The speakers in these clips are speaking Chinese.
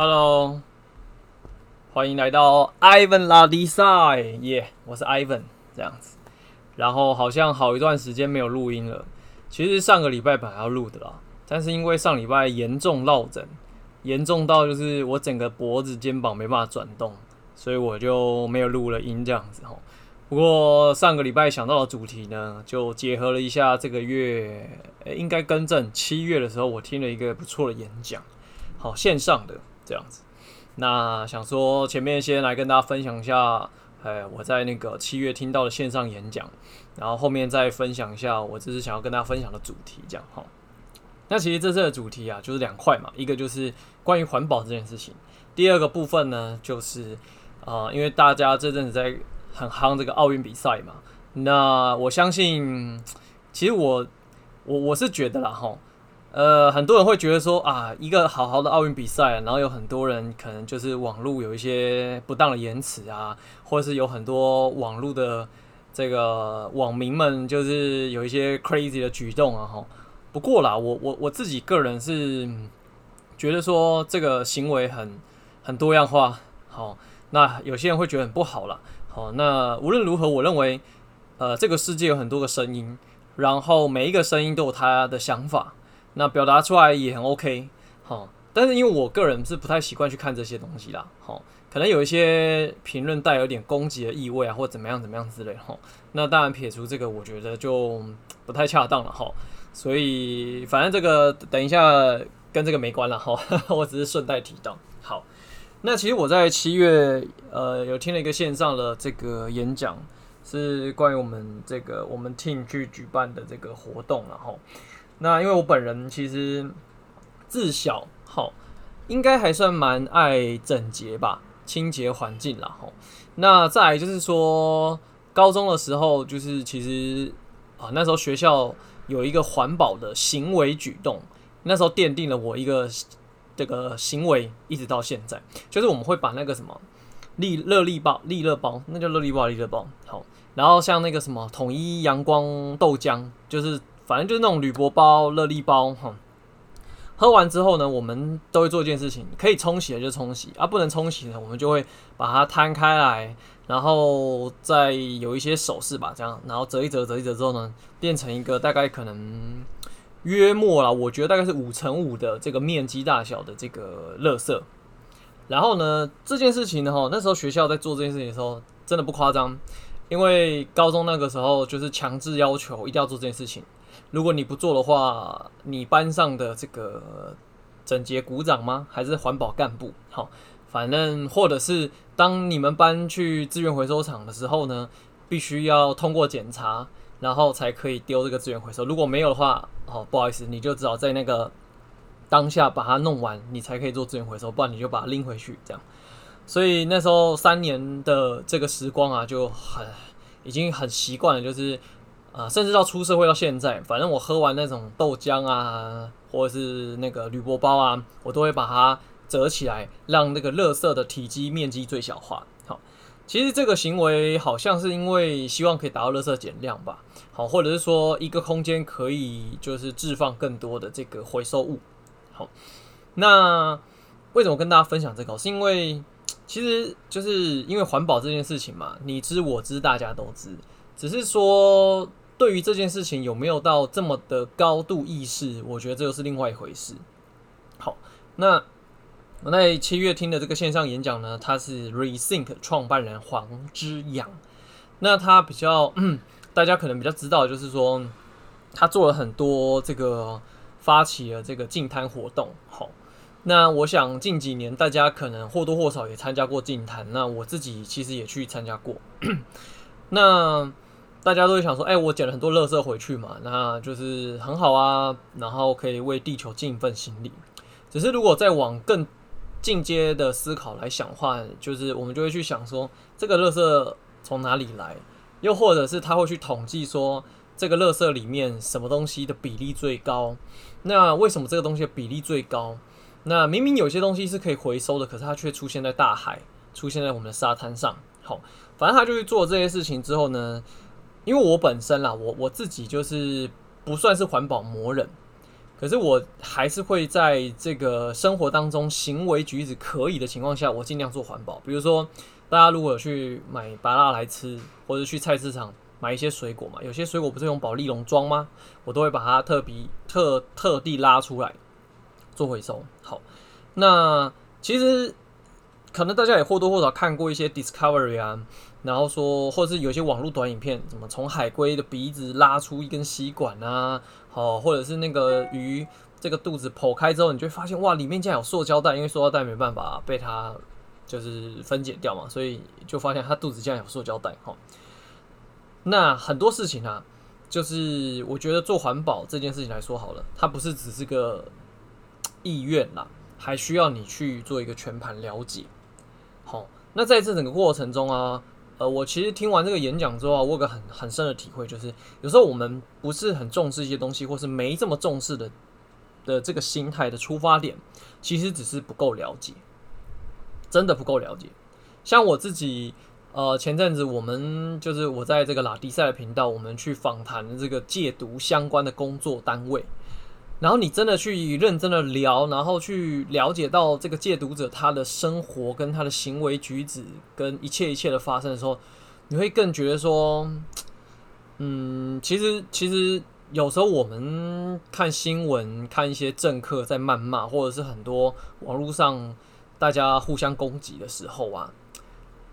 Hello，欢迎来到 Ivan 拉迪赛，耶，我是 Ivan 这样子。然后好像好一段时间没有录音了，其实上个礼拜本来要录的啦，但是因为上礼拜严重落枕，严重到就是我整个脖子、肩膀没办法转动，所以我就没有录了音这样子吼。不过上个礼拜想到的主题呢，就结合了一下这个月，应该更正，七月的时候我听了一个不错的演讲，好，线上的。这样子，那想说前面先来跟大家分享一下，哎，我在那个七月听到的线上演讲，然后后面再分享一下我这次想要跟大家分享的主题，这样哈。那其实这次的主题啊，就是两块嘛，一个就是关于环保这件事情，第二个部分呢，就是啊、因为大家这阵子在很夯这个奥运比赛嘛，那我相信，其实我我我是觉得啦哈。呃，很多人会觉得说啊，一个好好的奥运比赛，然后有很多人可能就是网络有一些不当的言辞啊，或者是有很多网络的这个网民们就是有一些 crazy 的举动啊，哈。不过啦，我我我自己个人是觉得说这个行为很很多样化，好，那有些人会觉得很不好啦，好，那无论如何，我认为呃，这个世界有很多个声音，然后每一个声音都有他的想法。那表达出来也很 OK，好，但是因为我个人是不太习惯去看这些东西啦，好，可能有一些评论带有点攻击的意味啊，或怎么样怎么样之类，哈，那当然撇除这个，我觉得就不太恰当了，哈，所以反正这个等一下跟这个没关了，哈，我只是顺带提到。好，那其实我在七月呃有听了一个线上的这个演讲，是关于我们这个我们 team 去举办的这个活动，然后。那因为我本人其实自小好，应该还算蛮爱整洁吧，清洁环境啦吼。那再来就是说，高中的时候就是其实啊，那时候学校有一个环保的行为举动，那时候奠定了我一个这个行为，一直到现在，就是我们会把那个什么利热利包、利乐包，那叫热利包、利乐包，好，然后像那个什么统一阳光豆浆，就是。反正就是那种铝箔包、热力包，哈。喝完之后呢，我们都会做一件事情，可以冲洗的就冲洗，啊，不能冲洗的，我们就会把它摊开来，然后再有一些手势吧，这样，然后折一折，折一折之后呢，变成一个大概可能约莫啦，我觉得大概是五乘五的这个面积大小的这个垃圾。然后呢，这件事情呢，哈，那时候学校在做这件事情的时候，真的不夸张，因为高中那个时候就是强制要求一定要做这件事情。如果你不做的话，你班上的这个整洁鼓掌吗？还是环保干部？好，反正或者是当你们班去资源回收厂的时候呢，必须要通过检查，然后才可以丢这个资源回收。如果没有的话，好，不好意思，你就只好在那个当下把它弄完，你才可以做资源回收，不然你就把它拎回去。这样，所以那时候三年的这个时光啊，就很已经很习惯了，就是。啊，甚至到出社会到现在，反正我喝完那种豆浆啊，或者是那个铝箔包啊，我都会把它折起来，让那个垃圾的体积面积最小化。好，其实这个行为好像是因为希望可以达到垃圾减量吧。好，或者是说一个空间可以就是置放更多的这个回收物。好，那为什么跟大家分享这个？是因为其实就是因为环保这件事情嘛，你知我知，大家都知，只是说。对于这件事情有没有到这么的高度意识，我觉得这又是另外一回事。好，那我在七月听的这个线上演讲呢，他是 Rethink 创办人黄之阳。那他比较，大家可能比较知道，就是说他做了很多这个发起了这个净滩活动。好，那我想近几年大家可能或多或少也参加过净滩，那我自己其实也去参加过。那大家都会想说，哎、我捡了很多垃圾回去嘛，那就是很好啊，然后可以为地球尽一份心力。只是如果再往更进阶的思考来想的话，就是我们就会去想说，这个垃圾从哪里来？又或者是他会去统计说，这个垃圾里面什么东西的比例最高？那为什么这个东西的比例最高？那明明有些东西是可以回收的，可是它却出现在大海，出现在我们的沙滩上。好，反正他就去做这些事情之后呢。因为我本身啦，我我自己就是不算是环保魔人，可是我还是会在这个生活当中行为举止可以的情况下，我尽量做环保。比如说，大家如果有去买芭乐来吃，或者去菜市场买一些水果嘛，有些水果不是用保丽龙装吗？我都会把它特别特特地拉出来做回收。好，那其实可能大家也或多或少看过一些 Discovery 啊，然后说，或者是有些网络短影片，怎么从海龟的鼻子拉出一根吸管啊？哦，或者是那个鱼，这个肚子剖开之后，你就会发现哇，里面竟然有塑胶袋，因为塑胶袋没办法被它就是分解掉嘛，所以就发现它肚子竟然有塑胶袋。哈，那很多事情啊，就是我觉得做环保这件事情来说好了，它不是只是个意愿啦，还需要你去做一个全盘了解。好，那在这整个过程中啊。呃，我其实听完这个演讲之后，我有个很很深的体会，就是有时候我们不是很重视一些东西，或是没这么重视的的这个心态的出发点，其实只是不够了解，真的不够了解。像我自己，呃，前阵子我们就是我在这个拉迪赛的频道，我们去访谈这个戒毒相关的工作单位。然后你真的去认真的聊，然后去了解到这个戒毒者他的生活跟他的行为举止跟一切一切的发生的时候，你会更觉得说，嗯，其实其实有时候我们看新闻，看一些政客在谩骂，或者是很多网络上大家互相攻击的时候啊，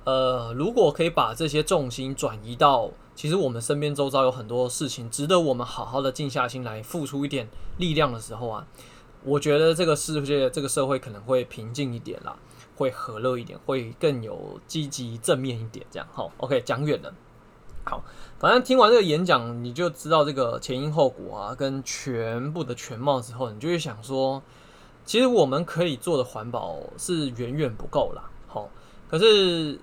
呃，如果可以把这些重心转移到。其实我们身边周遭有很多事情值得我们好好的静下心来付出一点力量的时候啊，我觉得这个世界、这个社会可能会平静一点啦，会和乐一点，会更有积极正面一点。这样好，OK，讲远了。好，反正听完这个演讲，你就知道这个前因后果啊，跟全部的全貌之后，你就会想说，其实我们可以做的环保是远远不够啦。好，可是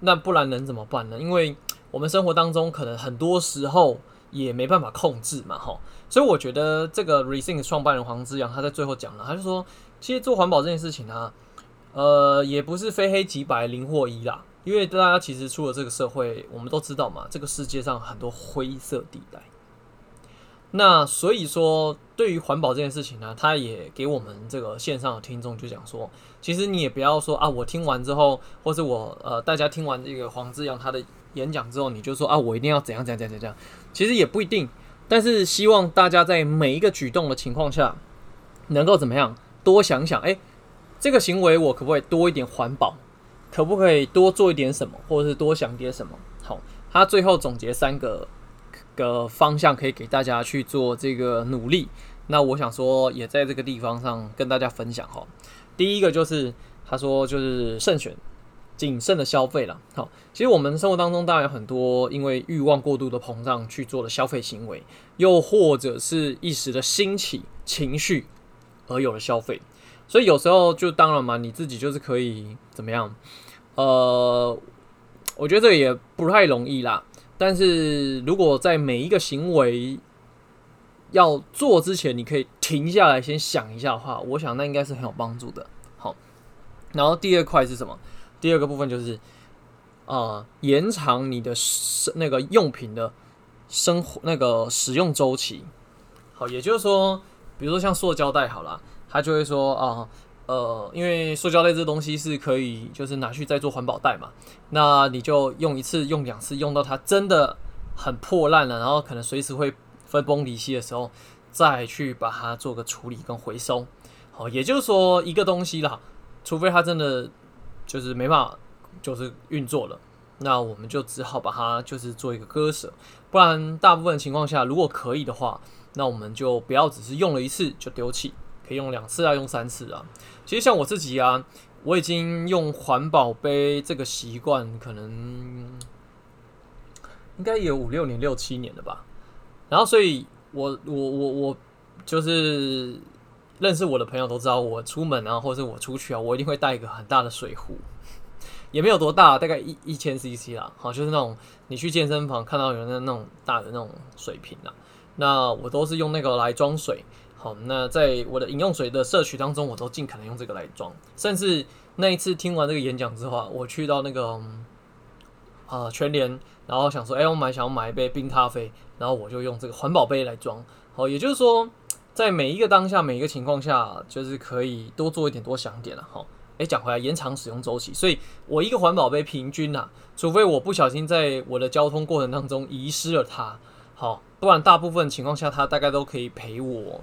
那不然能怎么办呢？因为我们生活当中可能很多时候也没办法控制嘛，吼，所以我觉得这个 Rethink 创办人黄之阳他在最后讲了，他就说，其实做环保这件事情啊，呃，也不是非黑即白零或一啦，因为大家其实出了这个社会，我们都知道嘛，这个世界上很多灰色地带。那所以说，对于环保这件事情呢，他也给我们这个线上的听众就讲说，其实你也不要说啊，我听完之后，或是我呃，大家听完这个黄之阳他的。演讲之后，你就说啊，我一定要怎样怎样怎样怎样，其实也不一定。但是希望大家在每一个举动的情况下，能够怎么样，多想想，哎，这个行为我可不可以多一点环保？可不可以多做一点什么，或者是多想点什么？好，他最后总结三个个方向，可以给大家去做这个努力。那我想说，也在这个地方上跟大家分享哈。第一个就是他说，就是慎选。谨慎的消费了，好，其实我们生活当中当然有很多因为欲望过度的膨胀去做的消费行为，又或者是一时的兴起情绪而有了消费，所以有时候就当然嘛，你自己就是可以怎么样？呃，我觉得这也不太容易啦。但是如果在每一个行为要做之前，你可以停下来先想一下的话，我想那应该是很有帮助的。好，然后第二块是什么？第二个部分就是，啊、延长你的生那个用品的生活那个使用周期。好，也就是说，比如说像塑胶袋好了，他就会说啊，呃，因为塑胶袋这东西是可以就是拿去再做环保袋嘛，那你就用一次、用两次，用到它真的很破烂了，然后可能随时会分崩离析的时候，再去把它做个处理跟回收。好，也就是说一个东西啦，除非它真的。就是没办法，就是运作了，那我们就只好把它就是做一个割舍，不然大部分情况下，如果可以的话，那我们就不要只是用了一次就丢弃，可以用两次啊，用三次啊。其实像我自己啊，我已经用环保杯这个习惯，可能应该有五六年、六七年了吧。然后，所以我我我我就是。认识我的朋友都知道，我出门啊，或者是我出去啊，我一定会带一个很大的水壶，也没有多大，大概一一千 CC 啦。好，就是那种你去健身房看到有人的那种大的那种水瓶啦。那我都是用那个来装水。好，那在我的饮用水的摄取当中，我都尽可能用这个来装。甚至那一次听完这个演讲之后啊，我去到那个啊、全联，然后想说，哎、我买想要买一杯冰咖啡，然后我就用这个环保杯来装。好，也就是说。在每一个当下、每一个情况下，就是可以多做一点、多想点了哈。诶，讲回来，延长使用周期，所以我一个环保杯平均呐，除非我不小心在我的交通过程当中遗失了它，好，不然大部分情况下，它大概都可以陪我，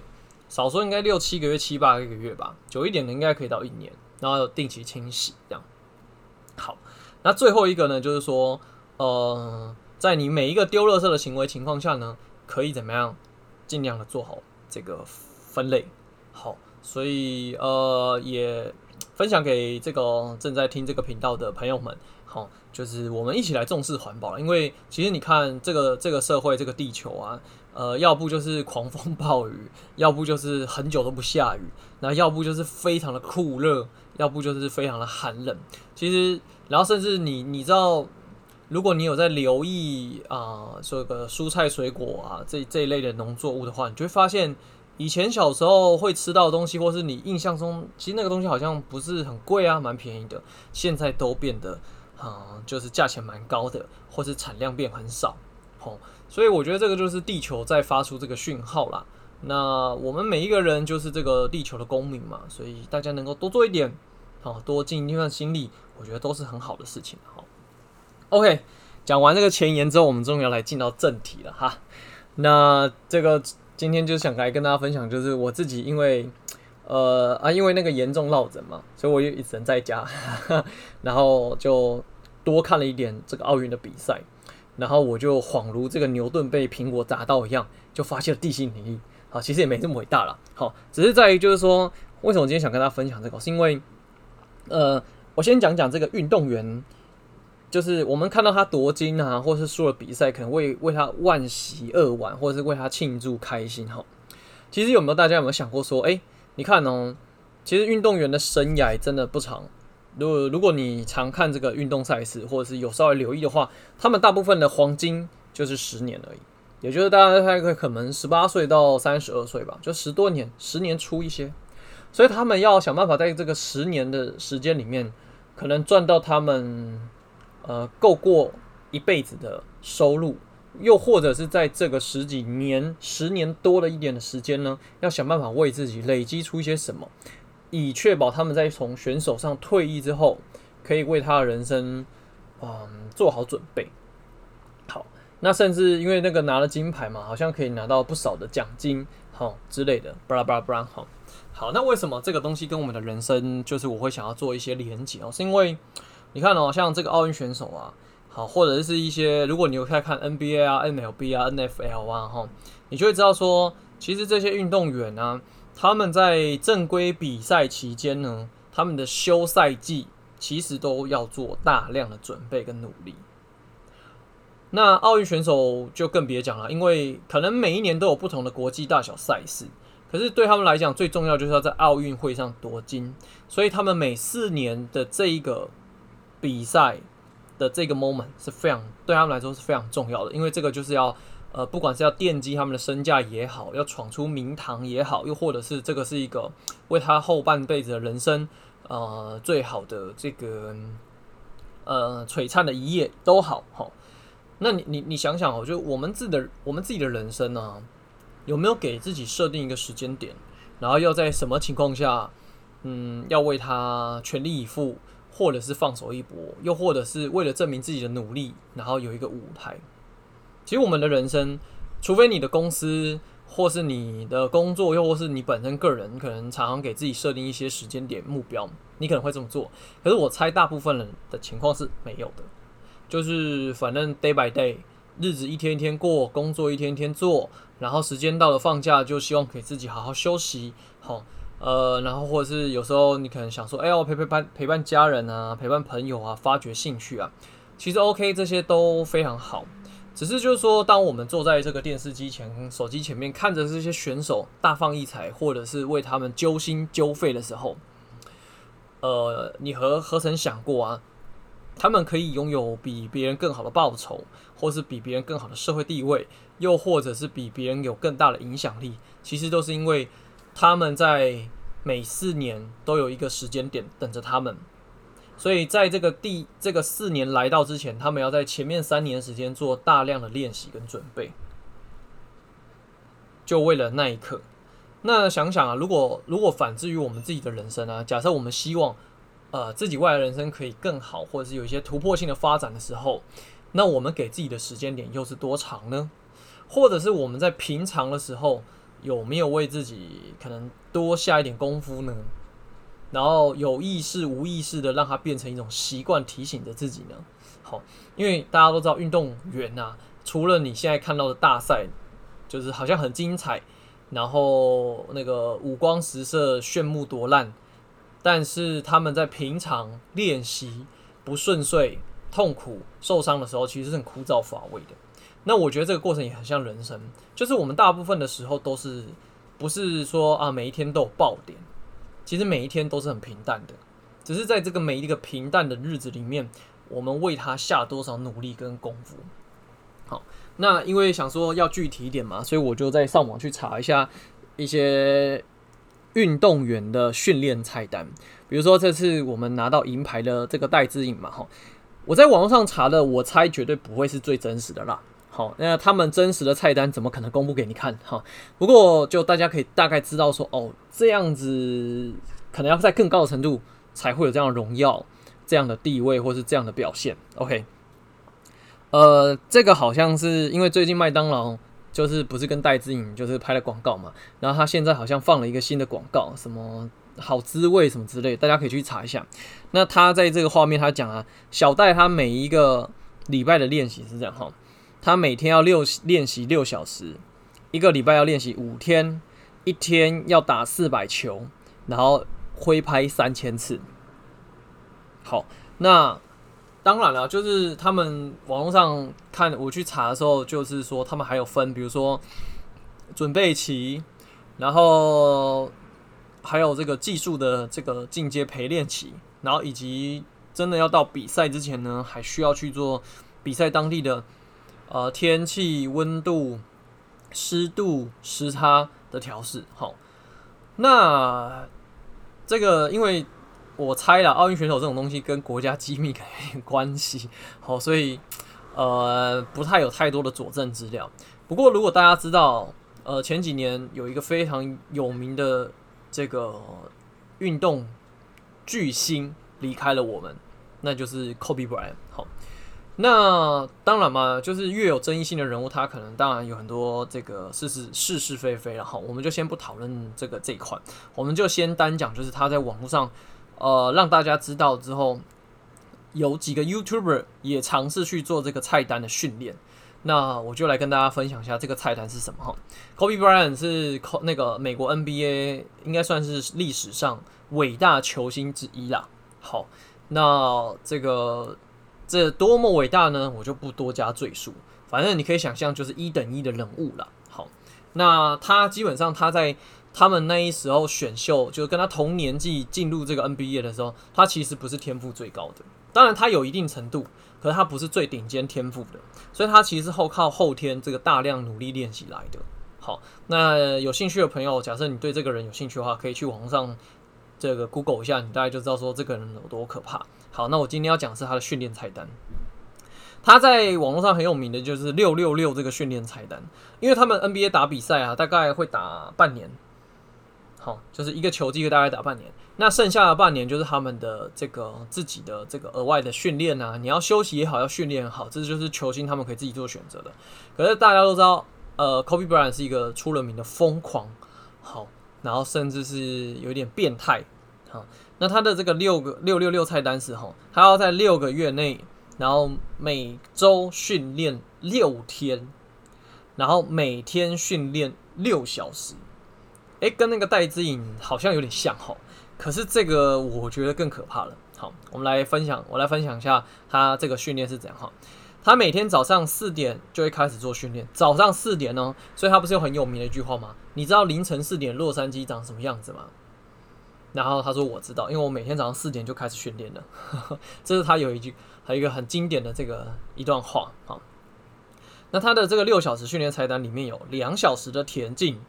少说应该六七个月、七八个月吧，久一点的应该可以到一年，然后定期清洗这样。好，那最后一个呢，就是说，呃，在你每一个丢垃圾的行为情况下呢，可以怎么样，尽量的做好这个分类。好，所以呃也。分享给这个正在听这个频道的朋友们，好，就是我们一起来重视环保。因为其实你看，这个这个社会，这个地球啊，呃，要不就是狂风暴雨，要不就是很久都不下雨，那要不就是非常的酷热，要不就是非常的寒冷。其实，然后甚至你你知道，如果你有在留意啊，这个蔬菜水果啊这这一类的农作物的话，你就会发现。以前小时候会吃到的东西，或是你印象中，其实那个东西好像不是很贵啊，蛮便宜的。现在都变得，啊、嗯，就是价钱蛮高的，或是产量变很少，吼。所以我觉得这个就是地球在发出这个讯号啦。那我们每一个人就是这个地球的公民嘛，所以大家能够多做一点，好，多尽一份心力，我觉得都是很好的事情。，OK，讲完这个前言之后，我们终于要来进到正题了哈。那这个。今天就想来跟大家分享，就是我自己因为，呃啊，因为那个严重落枕嘛，所以我就一直在家，然后就多看了一点这个奥运的比赛，然后我就恍如这个牛顿被苹果砸到一样，就发现了地心引力。好，其实也没这么伟大了，好，只是在于就是说，为什么今天想跟大家分享这个，是因为，呃，我先讲讲这个运动员。就是我们看到他夺金啊，或是输了比赛，可能为为他惋惜扼腕，或者是为他庆祝开心哈。其实有没有大家有没有想过说，哎，你看哦，其实运动员的生涯真的不长。如果如果你常看这个运动赛事，或者是有稍微留意的话，他们大部分的黄金就是十年而已，也就是大家大概可能十八岁到三十二岁吧，就十多年，十年出一些。所以他们要想办法在这个十年的时间里面，可能赚到他们。呃，够过一辈子的收入，又或者是在这个十几年、十年多了一点的时间呢，要想办法为自己累积出一些什么，以确保他们在从选手上退役之后，可以为他的人生，嗯，做好准备。好，那甚至因为那个拿了金牌嘛，好像可以拿到不少的奖金，好之类的，巴拉巴拉巴拉。好，好，那为什么这个东西跟我们的人生，就是我会想要做一些连结哦，是因为。你看哦，像这个奥运选手啊，好，或者是一些，如果你有在看 NBA 啊、MLB 啊、NFL 啊，哈，你就会知道说，其实这些运动员呢，他们在正规比赛期间呢，他们的休赛季其实都要做大量的准备跟努力。那奥运选手就更别讲了，因为可能每一年都有不同的国际大小赛事，可是对他们来讲，最重要就是要在奥运会上夺金，所以他们每四年的这一个。比赛的这个 moment 是非常对他们来说是非常重要的，因为这个就是要呃，不管是要奠基他们的身价也好，要闯出名堂也好，又或者是这个是一个为他后半辈子的人生呃最好的这个呃璀璨的一页都好哈。那你你你想想哦，就我们自己的我们自己的人生呢、有没有给自己设定一个时间点，然后要在什么情况下，嗯，要为他全力以赴？或者是放手一搏，又或者是为了证明自己的努力，然后有一个舞台。其实我们的人生，除非你的公司，或是你的工作，又或是你本身个人，可能常常给自己设定一些时间点目标，你可能会这么做。可是我猜大部分人的情况是没有的，就是反正 day by day，日子一天一天过，工作一天一天做，然后时间到了放假，就希望给自己好好休息，好。呃，然后或者是有时候你可能想说，哎，我陪陪伴陪伴家人啊，陪伴朋友啊，发掘兴趣啊，其实 OK，这些都非常好。只是就是说，当我们坐在这个电视机前、手机前面，看着这些选手大放异彩，或者是为他们揪心揪肺的时候，呃，你何何曾想过啊？他们可以拥有比别人更好的报酬，或是比别人更好的社会地位，又或者是比别人有更大的影响力，其实都是因为。他们在每四年都有一个时间点等着他们，所以在这个第这个四年来到之前，他们要在前面三年时间做大量的练习跟准备，就为了那一刻。那想想啊，如果如果反之于我们自己的人生啊，假设我们希望呃自己未来人生可以更好，或者是有一些突破性的发展的时候，那我们给自己的时间点又是多长呢？或者是我们在平常的时候有没有为自己可能多下一点功夫呢？然后有意识无意识的让它变成一种习惯，提醒着自己呢？好，因为大家都知道运动员呐、啊，除了你现在看到的大赛，就是好像很精彩，然后那个五光十色、炫目夺烂，但是他们在平常练习不顺遂、痛苦、受伤的时候，其实是很枯燥乏味的。那我觉得这个过程也很像人生，就是我们大部分的时候都是不是说啊每一天都有爆点。其实每一天都是很平淡的，只是在这个每一个平淡的日子里面，我们为他下多少努力跟功夫。好，那因为想说要具体一点嘛，所以我就在上网去查一下一些运动员的训练菜单。比如说这次我们拿到银牌的这个戴资颖嘛，哈，我在网络上查的，我猜绝对不会是最真实的啦。好，那他们真实的菜单怎么可能公布给你看？哈，不过就大家可以大概知道说，哦，这样子可能要在更高的程度才会有这样的荣耀、这样的地位或是这样的表现。OK，呃，这个好像是因为最近麦当劳就是不是跟戴资颖就是拍了广告嘛，然后他现在好像放了一个新的广告，什么好滋味什么之类，大家可以去查一下。那他在这个画面他讲啊，小戴他每一个礼拜的练习是这样哈。他每天要六练习六小时，一个礼拜要练习五天，一天要打四百球，然后挥拍三千次。好，那当然了，就是他们网络上看我去查的时候，就是说他们还有分，比如说准备期，然后还有这个技术的这个进阶陪练期，然后以及真的要到比赛之前呢，还需要去做比赛当地的。呃，天气、温度、湿度、时差的调试，好，那这个因为我猜了，奥运选手这种东西跟国家机密有点关系，好，所以呃不太有太多的佐证资料。不过如果大家知道，呃前几年有一个非常有名的这个运动巨星离开了我们，那就是 Kobe Bryant，好。那当然嘛，就是越有争议性的人物，他可能当然有很多这个是是是是非非了哈。我们就先不讨论这个这一块，我们就先单讲，就是他在网络上，呃，让大家知道之后，有几个 YouTuber 也尝试去做这个菜单的训练。那我就来跟大家分享一下这个菜单是什么哈。Kobe Bryant 是那个美国 NBA 应该算是历史上伟大球星之一啦。好，那这个。这多么伟大呢？我就不多加赘述。反正你可以想象，就是一等一的人物了。好，那他基本上他在他们那一时候选秀，就是跟他同年纪进入这个 NBA 的时候，他其实不是天赋最高的。当然他有一定程度，可是他不是最顶尖天赋的。所以他其实是后靠后天这个大量努力练习来的。好，那有兴趣的朋友，假设你对这个人有兴趣的话，可以去网上这个 Google 一下，你大概就知道说这个人有多可怕。好，那我今天要讲是他的训练菜单。他在网络上很有名的就是六六六这个训练菜单，因为他们 NBA 打比赛啊，大概会打半年。好，就是一个球季大概打半年，那剩下的半年就是他们的这个自己的这个额外的训练啊，你要休息也好，要训练也好，这就是球星他们可以自己做选择的。可是大家都知道，呃，Kobe Bryant 是一个出了名的疯狂，好，然后甚至是有点变态，好。那他的这个六个六六六菜单是吼，他要在六个月内，然后每周训练六天，然后每天训练六小时，诶，跟那个戴之颖好像有点像吼，可是这个我觉得更可怕了。好，我们来分享，我来分享一下他这个训练是怎样哈。他每天早上四点就会开始做训练，早上四点哦，所以他不是有很有名的一句话吗？你知道凌晨四点洛杉矶长什么样子吗？然后他说：“我知道，因为我每天早上四点就开始训练了。”这是他有一句，还有一个很经典的这个一段话。啊，那他的这个六小时训练菜单里面有两小时的田径，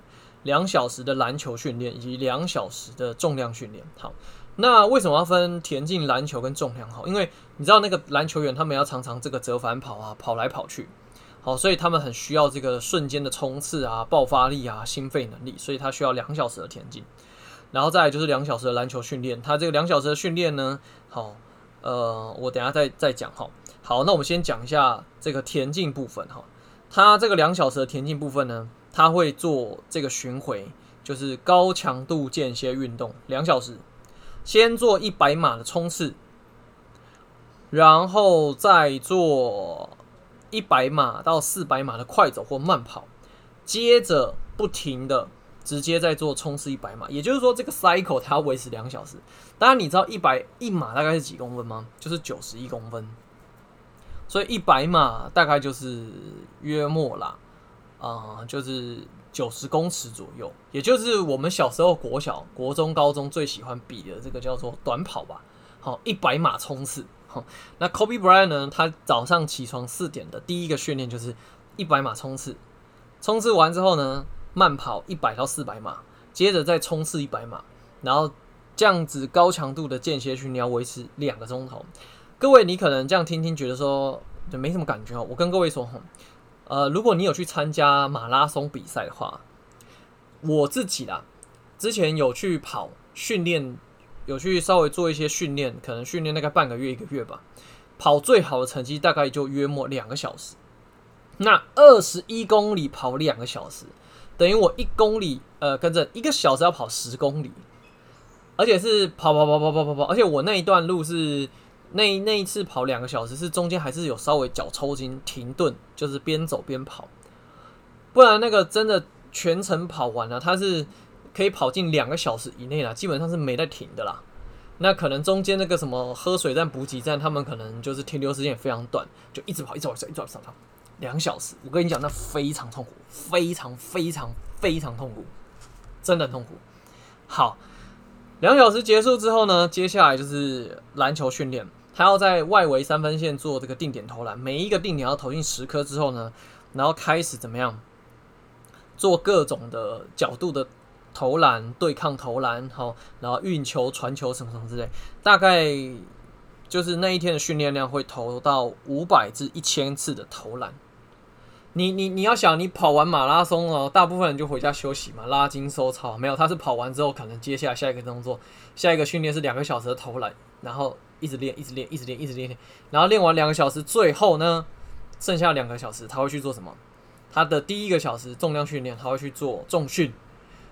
两小时的篮球训练，以及两小时的重量训练。好，那为什么要分田径、篮球跟重量？好，因为你知道那个篮球员他们要常常这个折返跑啊，跑来跑去。好，所以他们很需要这个瞬间的冲刺啊、爆发力啊、心肺能力，所以他需要两小时的田径。然后再就是两小时的篮球训练，他这个两小时的训练呢，好，呃，我等下再再讲哈。好，那我们先讲一下这个田径部分哈。他这个两小时的田径部分呢，他会做这个巡回，就是高强度间歇运动两小时，先做一百码的冲刺，然后再做一百码到四百码的快走或慢跑，接着不停的。直接在做冲刺一百码，也就是说这个 cycle 它要维持两小时。当然你知道一百一码大概是几公分吗？就是九十一公分，所以一百码大概就是约莫啦，啊、就是九十公尺左右，也就是我们小时候国小、国中、高中最喜欢比的这个叫做短跑吧。好，一百码冲刺。那 Kobe Bryant 呢？他早上起床四点的第一个训练就是一百码冲刺，冲刺完之后呢，慢跑一百到四百码，接着再冲刺一百码，然后这样子高强度的间歇训练要维持两个钟头。各位，你可能这样听听觉得说就没什么感觉哦。我跟各位说，呃，如果你有去参加马拉松比赛的话，我自己啦，之前有去跑训练，有去稍微做一些训练，可能训练大概半个月一个月吧，跑最好的成绩大概就约莫两个小时。那二十一公里跑两个小时。等于我一公里，呃，跟着一个小时要跑十公里，而且是跑跑跑跑跑跑跑，而且我那一段路是那那一次跑两个小时，是中间还是有稍微脚抽筋停顿，就是边走边跑，不然那个真的全程跑完了，它是可以跑进两个小时以内啦，基本上是没得停的啦。那可能中间那个什么喝水站、补给站，他们可能就是停留时间也非常短，就一直跑，一直跑，一直跑，一直跑，一直跑。两小时，我跟你讲，那非常痛苦，非常非常非常痛苦，真的很痛苦。好，两小时结束之后呢，接下来就是篮球训练，他要在外围三分线做这个定点投篮，每一个定点要投进十颗之后呢，然后开始怎么样做各种的角度的投篮、对抗投篮，好，然后运球、传球什么什么之类，大概。就是那一天的训练量会投到五百至一千次的投篮。你你你要想，你跑完马拉松哦，大部分人就回家休息嘛，拉筋收操。没有，他是跑完之后，可能接下来下一个动作，下一个训练是两个小时的投篮，然后一直练，一直练，一直练，一直练，然后练完两个小时，最后呢，剩下两个小时他会去做什么？他的第一个小时重量训练，他会去做重训。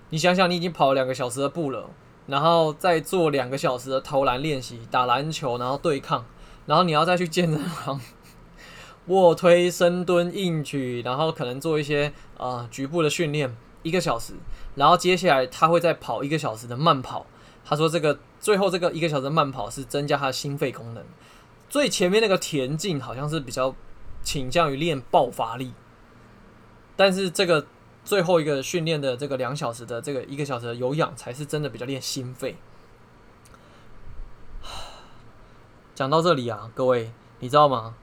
你想想，你已经跑了两个小时的步了，然后再做两个小时的投篮练习，打篮球，然后对抗，然后你要再去健身房。卧推、深蹲、硬举，然后可能做一些啊、呃、局部的训练，一个小时，然后接下来他会再跑一个小时的慢跑。他说这个最后这个一个小时慢跑是增加他的心肺功能。最前面那个田径好像是比较倾向于练爆发力，但是这个最后一个训练的这个两小时的这个一个小时的有氧才是真的比较练心肺。讲到这里啊，各位你知道吗？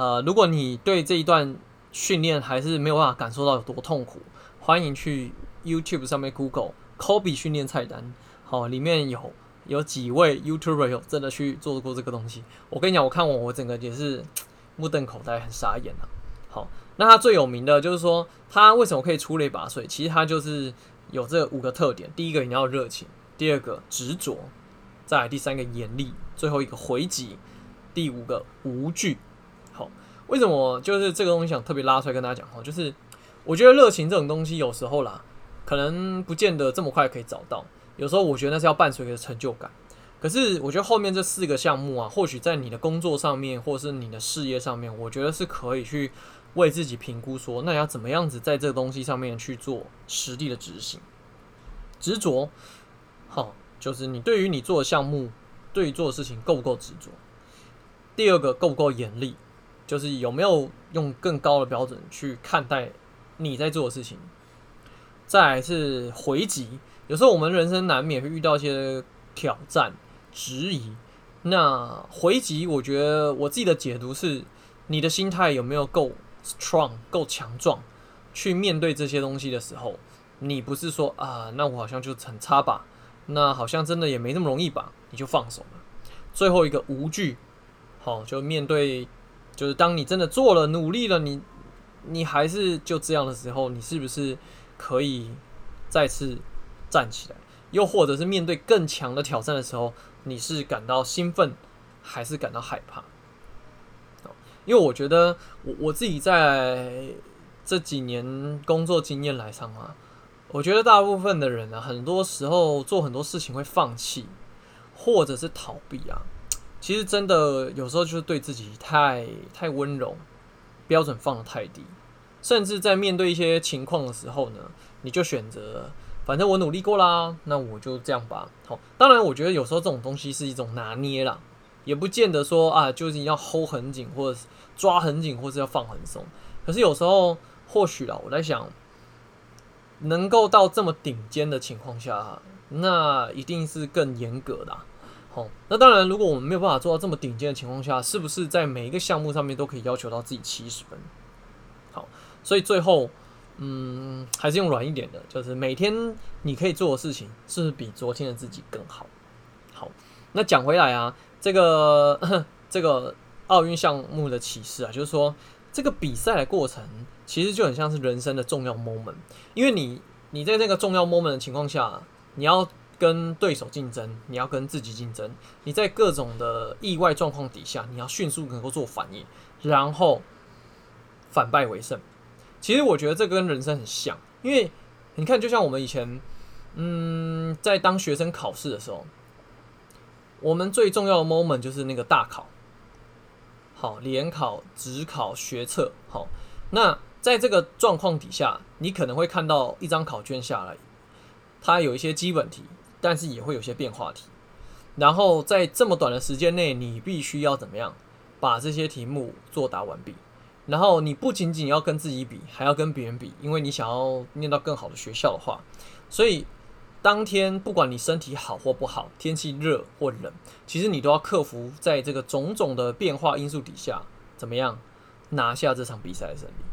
呃，如果你对这一段训练还是没有办法感受到有多痛苦，欢迎去 YouTube 上面 Google Kobe 训练菜单，好，里面有有几位 YouTuber 有真的去做过这个东西。我跟你讲，我看完我整个也是目瞪口呆，很傻眼啊。好，那他最有名的就是说，他为什么可以出类拔萃？其实他就是有这五个特点：第一个你要热情，第二个执着，再来第三个严厉，最后一个回击，第五个无惧。为什么就是这个东西想特别拉出来跟大家讲哈？就是我觉得热情这种东西有时候啦，可能不见得这么快可以找到。有时候我觉得那是要伴随着成就感。可是我觉得后面这四个项目啊，或许在你的工作上面，或是你的事业上面，我觉得是可以去为自己评估说，那要怎么样子在这个东西上面去做实地的执行。执着，好，就是你对于你做的项目，对做的事情够不够执着？第二个够不够严厉？就是有没有用更高的标准去看待你在做的事情？再来是回击，有时候我们人生难免会遇到一些挑战、质疑。那回击，我觉得我自己的解读是，你的心态有没有够 strong、够强壮，去面对这些东西的时候，你不是说啊，那我好像就很差吧？那好像真的也没那么容易吧？你就放手了。最后一个无惧，好，就面对。就是当你真的做了、努力了，你你还是就这样的时候，你是不是可以再次站起来？又或者是面对更强的挑战的时候，你是感到兴奋，还是感到害怕？因为我觉得我我自己在这几年工作经验来上啊，我觉得大部分的人啊，很多时候做很多事情会放弃，或者是逃避啊。其实真的有时候就是对自己太太温柔，标准放得太低，甚至在面对一些情况的时候呢，你就选择，反正我努力过啦，那我就这样吧。好，当然我觉得有时候这种东西是一种拿捏啦，也不见得说啊，就是要 hold 很紧，或者是抓很紧，或者要放很松。可是有时候或许啦，我在想，能够到这么顶尖的情况下，那一定是更严格的。好，那当然，如果我们没有办法做到这么顶尖的情况下，是不是在每一个项目上面都可以要求到自己七十分？好，所以最后，嗯，还是用软一点的，就是每天你可以做的事情，是不是比昨天的自己更好？好，那讲回来啊，这个 这个奥运项目的启示啊，就是说，这个比赛的过程其实就很像是人生的重要 moment，因为你你在那个重要 moment 的情况下，你要。跟对手竞争，你要跟自己竞争。你在各种的意外状况底下，你要迅速能够做反应，然后反败为胜。其实我觉得这跟人生很像，因为你看，就像我们以前，嗯，在当学生考试的时候，我们最重要的 moment 就是那个大考，好，联考、职考、学测，好。那在这个状况底下，你可能会看到一张考卷下来，它有一些基本题。但是也会有些变化题，然后在这么短的时间内，你必须要怎么样把这些题目作答完毕？然后你不仅仅要跟自己比，还要跟别人比，因为你想要念到更好的学校的话，所以当天不管你身体好或不好，天气热或冷，其实你都要克服在这个种种的变化因素底下，怎么样拿下这场比赛的胜利？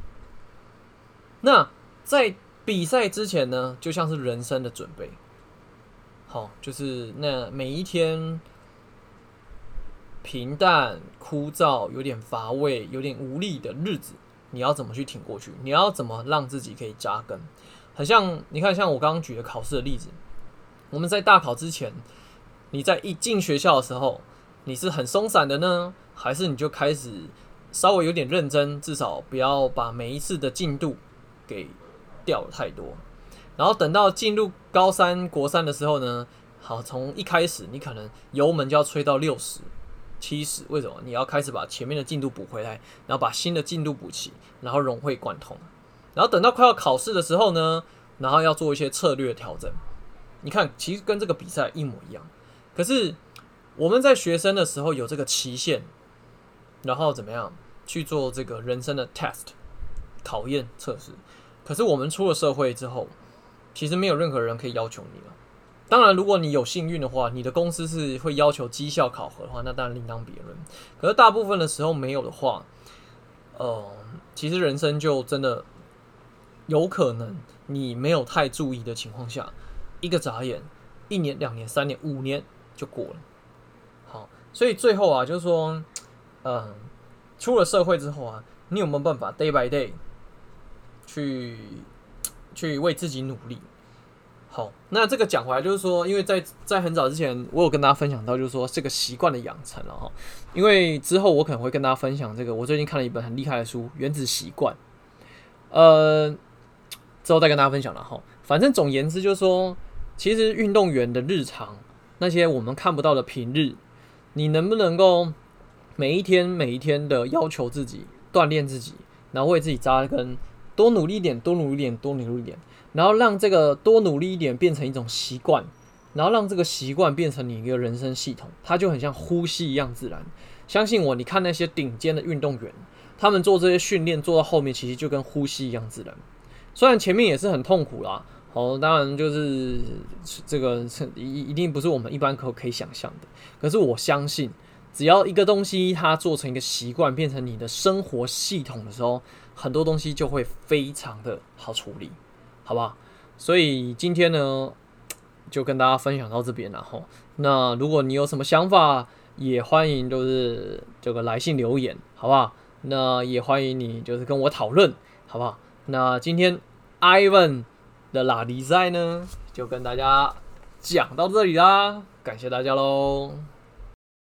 那在比赛之前呢，就像是人生的准备。好，就是那每一天平淡、枯燥、有点乏味、有点无力的日子，你要怎么去挺过去？你要怎么让自己可以扎根？很像你看，像我刚刚举的考试的例子，我们在大考之前，你在一进学校的时候，你是很松散的呢，还是你就开始稍微有点认真？至少不要把每一次的进度给掉了太多。然后等到进入高三国三的时候呢，好，从一开始你可能油门就要吹到六十、七十，为什么？你要开始把前面的进度补回来，然后把新的进度补齐，然后融会贯通。然后等到快要考试的时候呢，然后要做一些策略调整。你看，其实跟这个比赛一模一样。可是我们在学生的时候有这个期限，然后怎么样去做这个人生的 test 考验测试？可是我们出了社会之后。其实没有任何人可以要求你了。当然，如果你有幸运的话，你的公司是会要求绩效考核的话，那当然另当别论。可是大部分的时候没有的话，呃，其实人生就真的有可能你没有太注意的情况下，一个眨眼，一年、两年、三年、五年就过了。好，所以最后啊，就是说，呃，出了社会之后啊，你有没有办法 day by day 去？去为自己努力。好，那这个讲回来就是说，因为在在很早之前，我有跟大家分享到，就是说这个习惯的养成了哈。因为之后我可能会跟大家分享这个，我最近看了一本很厉害的书《原子习惯》。呃，之后再跟大家分享了哈。反正总言之就是说，其实运动员的日常，那些我们看不到的平日，你能不能够每一天每一天的要求自己锻炼自己，然后为自己扎根。多努力一点，多努力一点，多努力一点，然后让这个多努力一点变成一种习惯，然后让这个习惯变成你一个人生系统，它就很像呼吸一样自然。相信我，你看那些顶尖的运动员，他们做这些训练做到后面，其实就跟呼吸一样自然。虽然前面也是很痛苦啦，好，当然就是这个一一定不是我们一般可可以想象的。可是我相信，只要一个东西它做成一个习惯，变成你的生活系统的时候。很多东西就会非常的好处理，好不好？所以今天呢，就跟大家分享到这边了哈。那如果你有什么想法，也欢迎就是这个来信留言，好不好？那也欢迎你就是跟我讨论，好不好？那今天 Ivan 的拉力赛呢，就跟大家讲到这里啦，感谢大家喽。